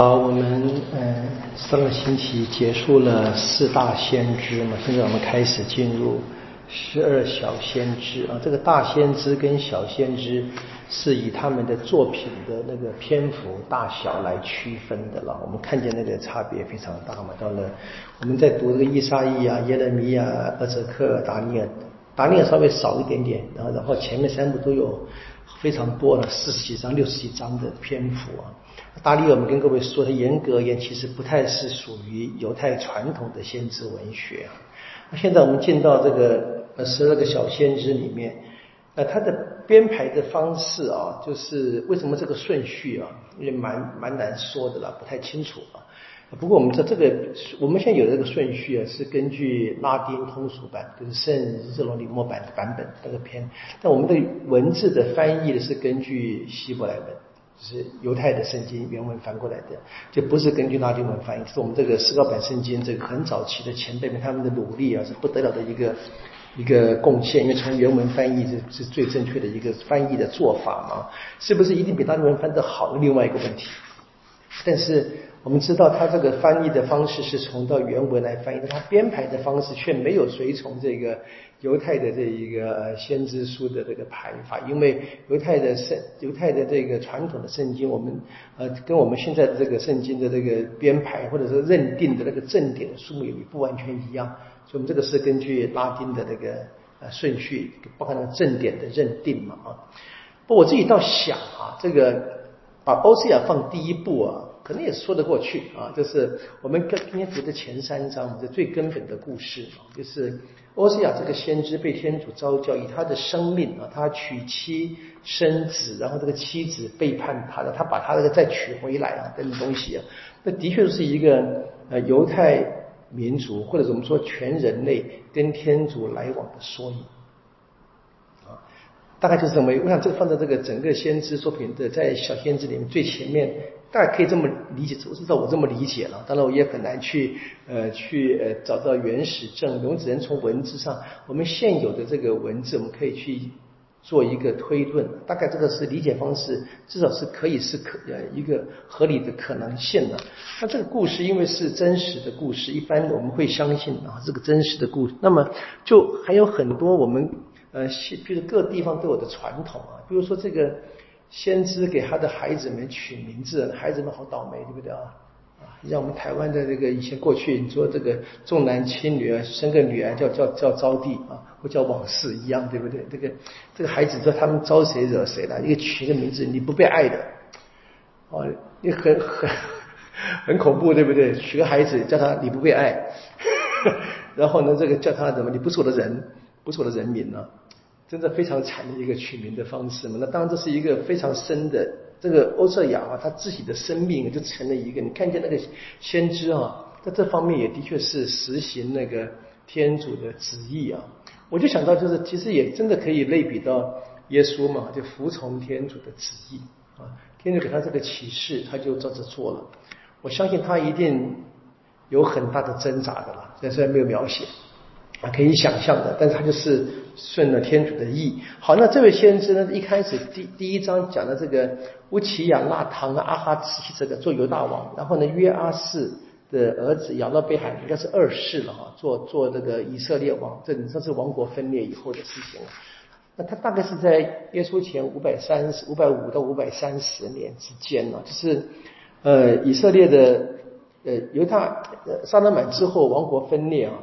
好，我们嗯上个星期结束了四大先知嘛，现在我们开始进入十二小先知啊。这个大先知跟小先知是以他们的作品的那个篇幅大小来区分的了。我们看见那个差别非常大嘛。到了我们在读这个伊莎伊啊、耶勒米亚、阿泽克、达尼尔，达尼尔稍微少一点点，然后然后前面三部都有非常多的四十几章、六十几章的篇幅啊。大利，我们跟各位说，它严格而言其实不太是属于犹太传统的先知文学。那现在我们进到这个呃十二个小先知里面，那，它的编排的方式啊，就是为什么这个顺序啊，也蛮蛮难说的了，不太清楚啊。不过我们知道这个，我们现在有这个顺序啊，是根据拉丁通俗版，就是圣日罗里莫版的版本这个篇，但我们的文字的翻译是根据希伯来文。就是犹太的圣经原文翻过来的，就不是根据拉丁文翻译。是我们这个石膏版圣经，这个很早期的前辈们他们的努力啊，是不得了的一个一个贡献。因为从原文翻译是是最正确的一个翻译的做法嘛，是不是一定比拉丁文翻的好？另外一个问题，但是。我们知道他这个翻译的方式是从到原文来翻译，但他编排的方式却没有随从这个犹太的这一个先知书的这个排法，因为犹太的圣犹太的这个传统的圣经，我们呃跟我们现在的这个圣经的这个编排或者说认定的那个正点的数目也不完全一样，所以我们这个是根据拉丁的这个呃顺序，包含那个正点的认定嘛啊。不，我自己倒想啊，这个把欧西亚放第一步啊。可能也说得过去啊，就是我们跟今天读的前三章，这最根本的故事啊，就是欧西亚这个先知被天主召叫，以他的生命啊，他娶妻生子，然后这个妻子背叛他的，他把他那个再娶回来啊，等等东西啊，那的确是一个呃犹太民族或者怎么说全人类跟天主来往的缩影啊，大概就是这么。我想这个放在这个整个先知作品的在小先知里面最前面。大家可以这么理解，我知道我这么理解了。当然，我也很难去呃去呃找到原始证，我们只能从文字上，我们现有的这个文字，我们可以去做一个推论。大概这个是理解方式，至少是可以是可呃一个合理的可能性的。那这个故事因为是真实的故事，一般我们会相信啊这个真实的故事。那么就还有很多我们呃，比如各地方都有的传统啊，比如说这个。先知给他的孩子们取名字，孩子们好倒霉，对不对啊？啊，像我们台湾的这个以前过去，你说这个重男轻女啊，生个女儿叫叫叫招娣啊，或叫往事一样，对不对？这个这个孩子说他们招谁惹谁了？一个取一个名字，你不被爱的，哦，你很很 很恐怖，对不对？取个孩子叫他你不被爱，然后呢，这个叫他怎么？你不是我的人，不是我的人民呢？真的非常惨的一个取名的方式嘛？那当然这是一个非常深的这个欧瑟雅啊，他自己的生命就成了一个。你看见那个先知啊，在这方面也的确是实行那个天主的旨意啊。我就想到，就是其实也真的可以类比到耶稣嘛，就服从天主的旨意啊。天主给他这个启示，他就照着做了。我相信他一定有很大的挣扎的了，虽然没有描写。啊，可以想象的，但是他就是顺了天主的意。好，那这位先知呢，一开始第第一章讲的这个乌齐亚纳唐阿哈茨这个做犹大王，然后呢约阿士的儿子亚诺贝海应该是二世了哈，做做这个以色列王，这这是王国分裂以后的事情了。那他大概是在耶稣前五百三十五百五到五百三十年之间呢，就是呃以色列的呃犹大呃萨勒满之后王国分裂啊。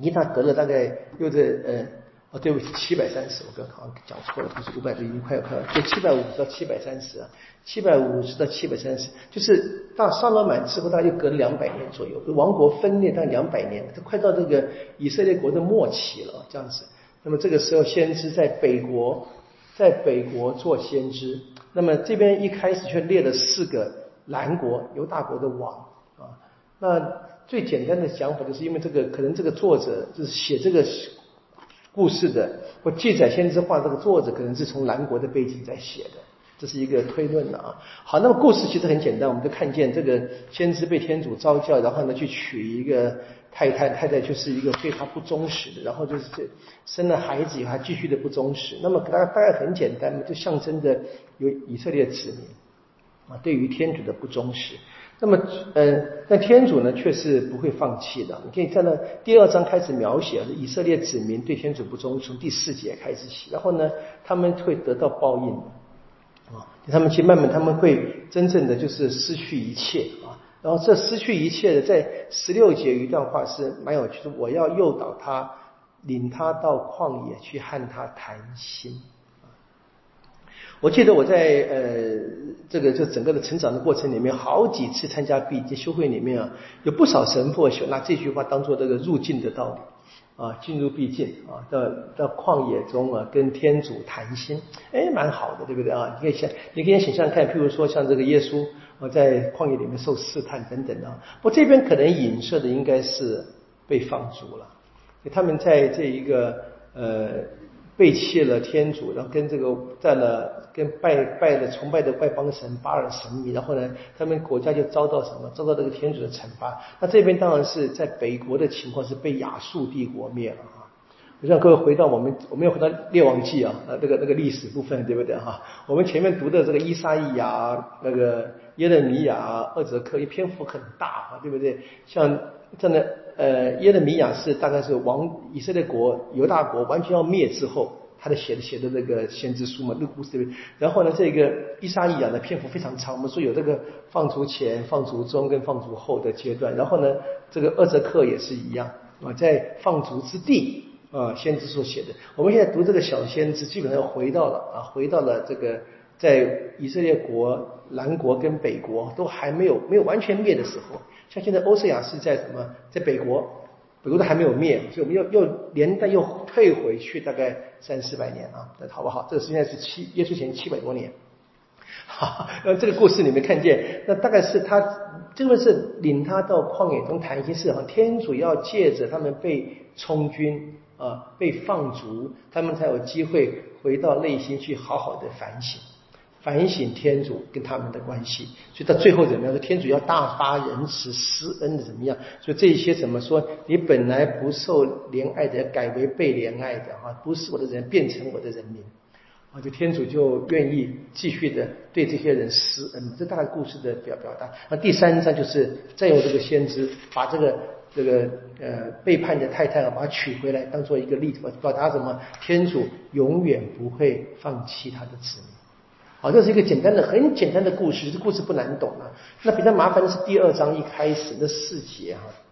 一旦隔了大概又在呃哦对不起七百三十我刚刚讲错了不是五百已经快要快了就七百五十到七百三十啊七百五十到七百三十就是到萨罗满之后大概隔了两百年左右王国分裂到两百年它快到这个以色列国的末期了这样子那么这个时候先知在北国在北国做先知那么这边一开始却列了四个南国犹大国的王啊那。最简单的想法，就是因为这个可能这个作者就是写这个故事的或记载先知话这个作者，可能是从南国的背景在写的，这是一个推论的啊。好，那么故事其实很简单，我们就看见这个先知被天主召教，然后呢去娶一个太太，太太就是一个对他不忠实的，然后就是这生了孩子以后还继续的不忠实。那么大概大概很简单嘛，就象征着有以色列子民。啊，对于天主的不忠实。那么，呃，那天主呢，却是不会放弃的。你可以看到第二章开始描写以色列子民对天主不忠，从第四节开始写。然后呢，他们会得到报应啊，他们去慢慢他们会真正的就是失去一切啊。然后这失去一切的，在十六节有一段话是蛮有趣的：我要诱导他，领他到旷野去和他谈心。我记得我在呃这个就整个的成长的过程里面，好几次参加毕节修会里面啊，有不少神父拿这句话当做这个入境的道理啊，进入毕竟啊，到到旷野中啊，跟天主谈心，哎，蛮好的，对不对啊？你可以想，你可以想象看，譬如说像这个耶稣啊，在旷野里面受试探等等啊，我这边可能影射的应该是被放逐了，他们在这一个呃。背弃了天主，然后跟这个在了跟拜拜的崇拜的外邦神巴尔神，然后呢，他们国家就遭到什么？遭到这个天主的惩罚。那这边当然是在北国的情况是被亚述帝国灭了啊。我让各位回到我们，我们要回到列王记啊，那个那个历史部分，对不对哈？我们前面读的这个伊沙伊亚、那个耶勒米亚、厄泽克，一篇幅很大啊，对不对？像真的。呃，耶勒米亚是大概是王以色列国犹大国完全要灭之后，他的写的写的那个先知书嘛，那故事。然后呢，这个伊莎伊亚的篇幅非常长，我们说有这个放逐前、放逐中跟放逐后的阶段。然后呢，这个厄泽克也是一样啊，在放逐之地啊，先知书写的。我们现在读这个小先知，基本上回到了啊，回到了这个在以色列国南国跟北国都还没有没有完全灭的时候。像现在欧瑟亚是在什么？在北国，北国都还没有灭，所以我们又又连带又退回去大概三四百年啊，那好不好？这个时间是七耶稣前七百多年。哈，那这个故事里面看见，那大概是他这个是领他到旷野中谈一些事哈，天主要借着他们被充军啊，被放逐，他们才有机会回到内心去好好的反省。反省天主跟他们的关系，所以到最后怎么样？说天主要大发仁慈施恩的怎么样？所以这一些怎么说？你本来不受怜爱的，改为被怜爱的啊！不是我的人，变成我的人民啊！就天主就愿意继续的对这些人施恩。这大概故事的表表达。那第三章就是再用这个先知把这个这个呃背叛的太太啊，把他娶回来，当做一个例子，表达什么？天主永远不会放弃他的子民。好，这是一个简单的、很简单的故事，这故事不难懂啊。那比较麻烦的是第二章一开始的四节哈。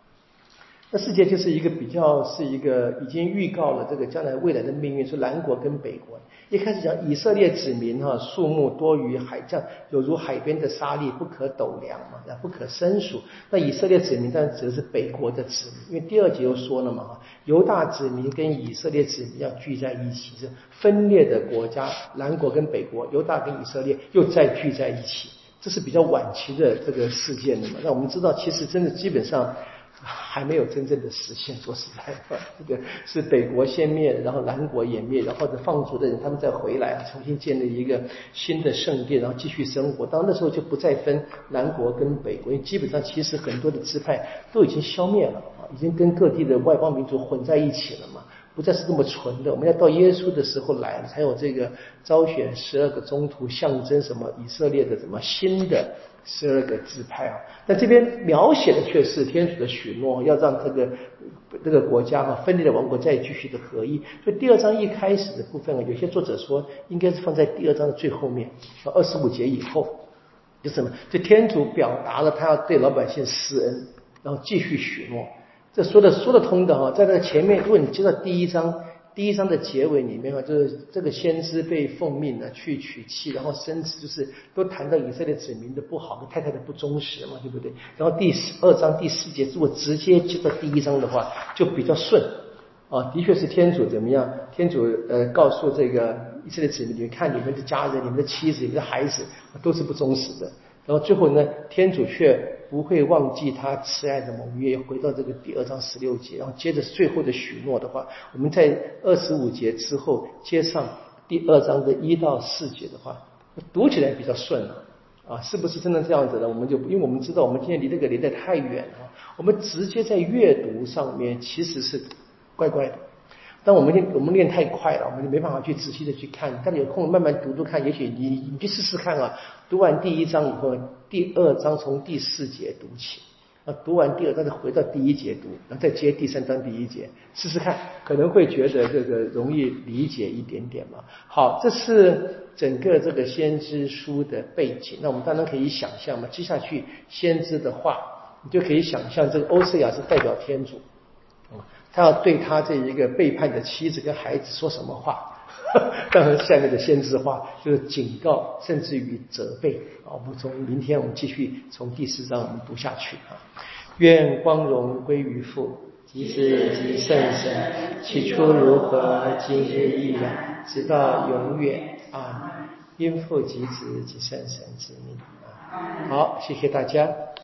世界就是一个比较是一个已经预告了这个将来未来的命运，是南国跟北国。一开始讲以色列子民哈，数目多于海将，有如海边的沙粒，不可斗量嘛，那不可胜数。那以色列子民当然指的是北国的子民，因为第二节又说了嘛哈，犹大子民跟以色列子民要聚在一起，是分裂的国家，南国跟北国，犹大跟以色列又再聚在一起，这是比较晚期的这个事件的嘛。那我们知道，其实真的基本上。还没有真正的实现。说实在话，这个是北国先灭，然后南国也灭，然后这放逐的人他们再回来，重新建立一个新的圣地，然后继续生活。到那时候就不再分南国跟北国，基本上其实很多的支派都已经消灭了，已经跟各地的外邦民族混在一起了嘛，不再是那么纯的。我们要到耶稣的时候来，才有这个招选十二个宗徒，象征什么以色列的什么新的。十二个支派啊，那这边描写的却是天主的许诺，要让这个这个国家啊分裂的王国再继续的合一。所以第二章一开始的部分啊，有些作者说应该是放在第二章的最后面，到二十五节以后，就什么？就天主表达了他要对老百姓施恩，然后继续许诺，这说的说得通的哈。在这个前面，如果你接到第一章。第一章的结尾里面啊，就是这个先知被奉命呢去娶妻，然后生子，就是都谈到以色列子民的不好，太太的不忠实嘛，对不对？然后第十二章第四节，如果直接接到第一章的话，就比较顺啊。的确是天主怎么样？天主呃告诉这个以色列子民，你们看你们的家人、你们的妻子、你们的孩子都是不忠实的。然后最后呢，天主却不会忘记他慈爱的盟约。回到这个第二章十六节，然后接着最后的许诺的话，我们在二十五节之后接上第二章的一到四节的话，读起来比较顺了啊，是不是真的这样子呢？我们就因为我们知道我们今天离这个离得太远了，我们直接在阅读上面其实是怪怪的。但我们练我们练太快了，我们就没办法去仔细的去看。但有空慢慢读读看，也许你你去试试看啊。读完第一章以后，第二章从第四节读起。啊，读完第二章再回到第一节读，然后再接第三章第一节，试试看，可能会觉得这个容易理解一点点嘛。好，这是整个这个先知书的背景。那我们当然可以想象嘛，接下去先知的话，你就可以想象这个欧瑟亚是代表天主，他要对他这一个背叛的妻子跟孩子说什么话？当然，下面的先知话就是警告，甚至于责备啊。我们从明天我们继续从第四章我们读下去啊。愿光荣归于父，及子及圣神，起初如何，今日亦然，直到永远啊。因父及子及圣神之名啊。好，谢谢大家。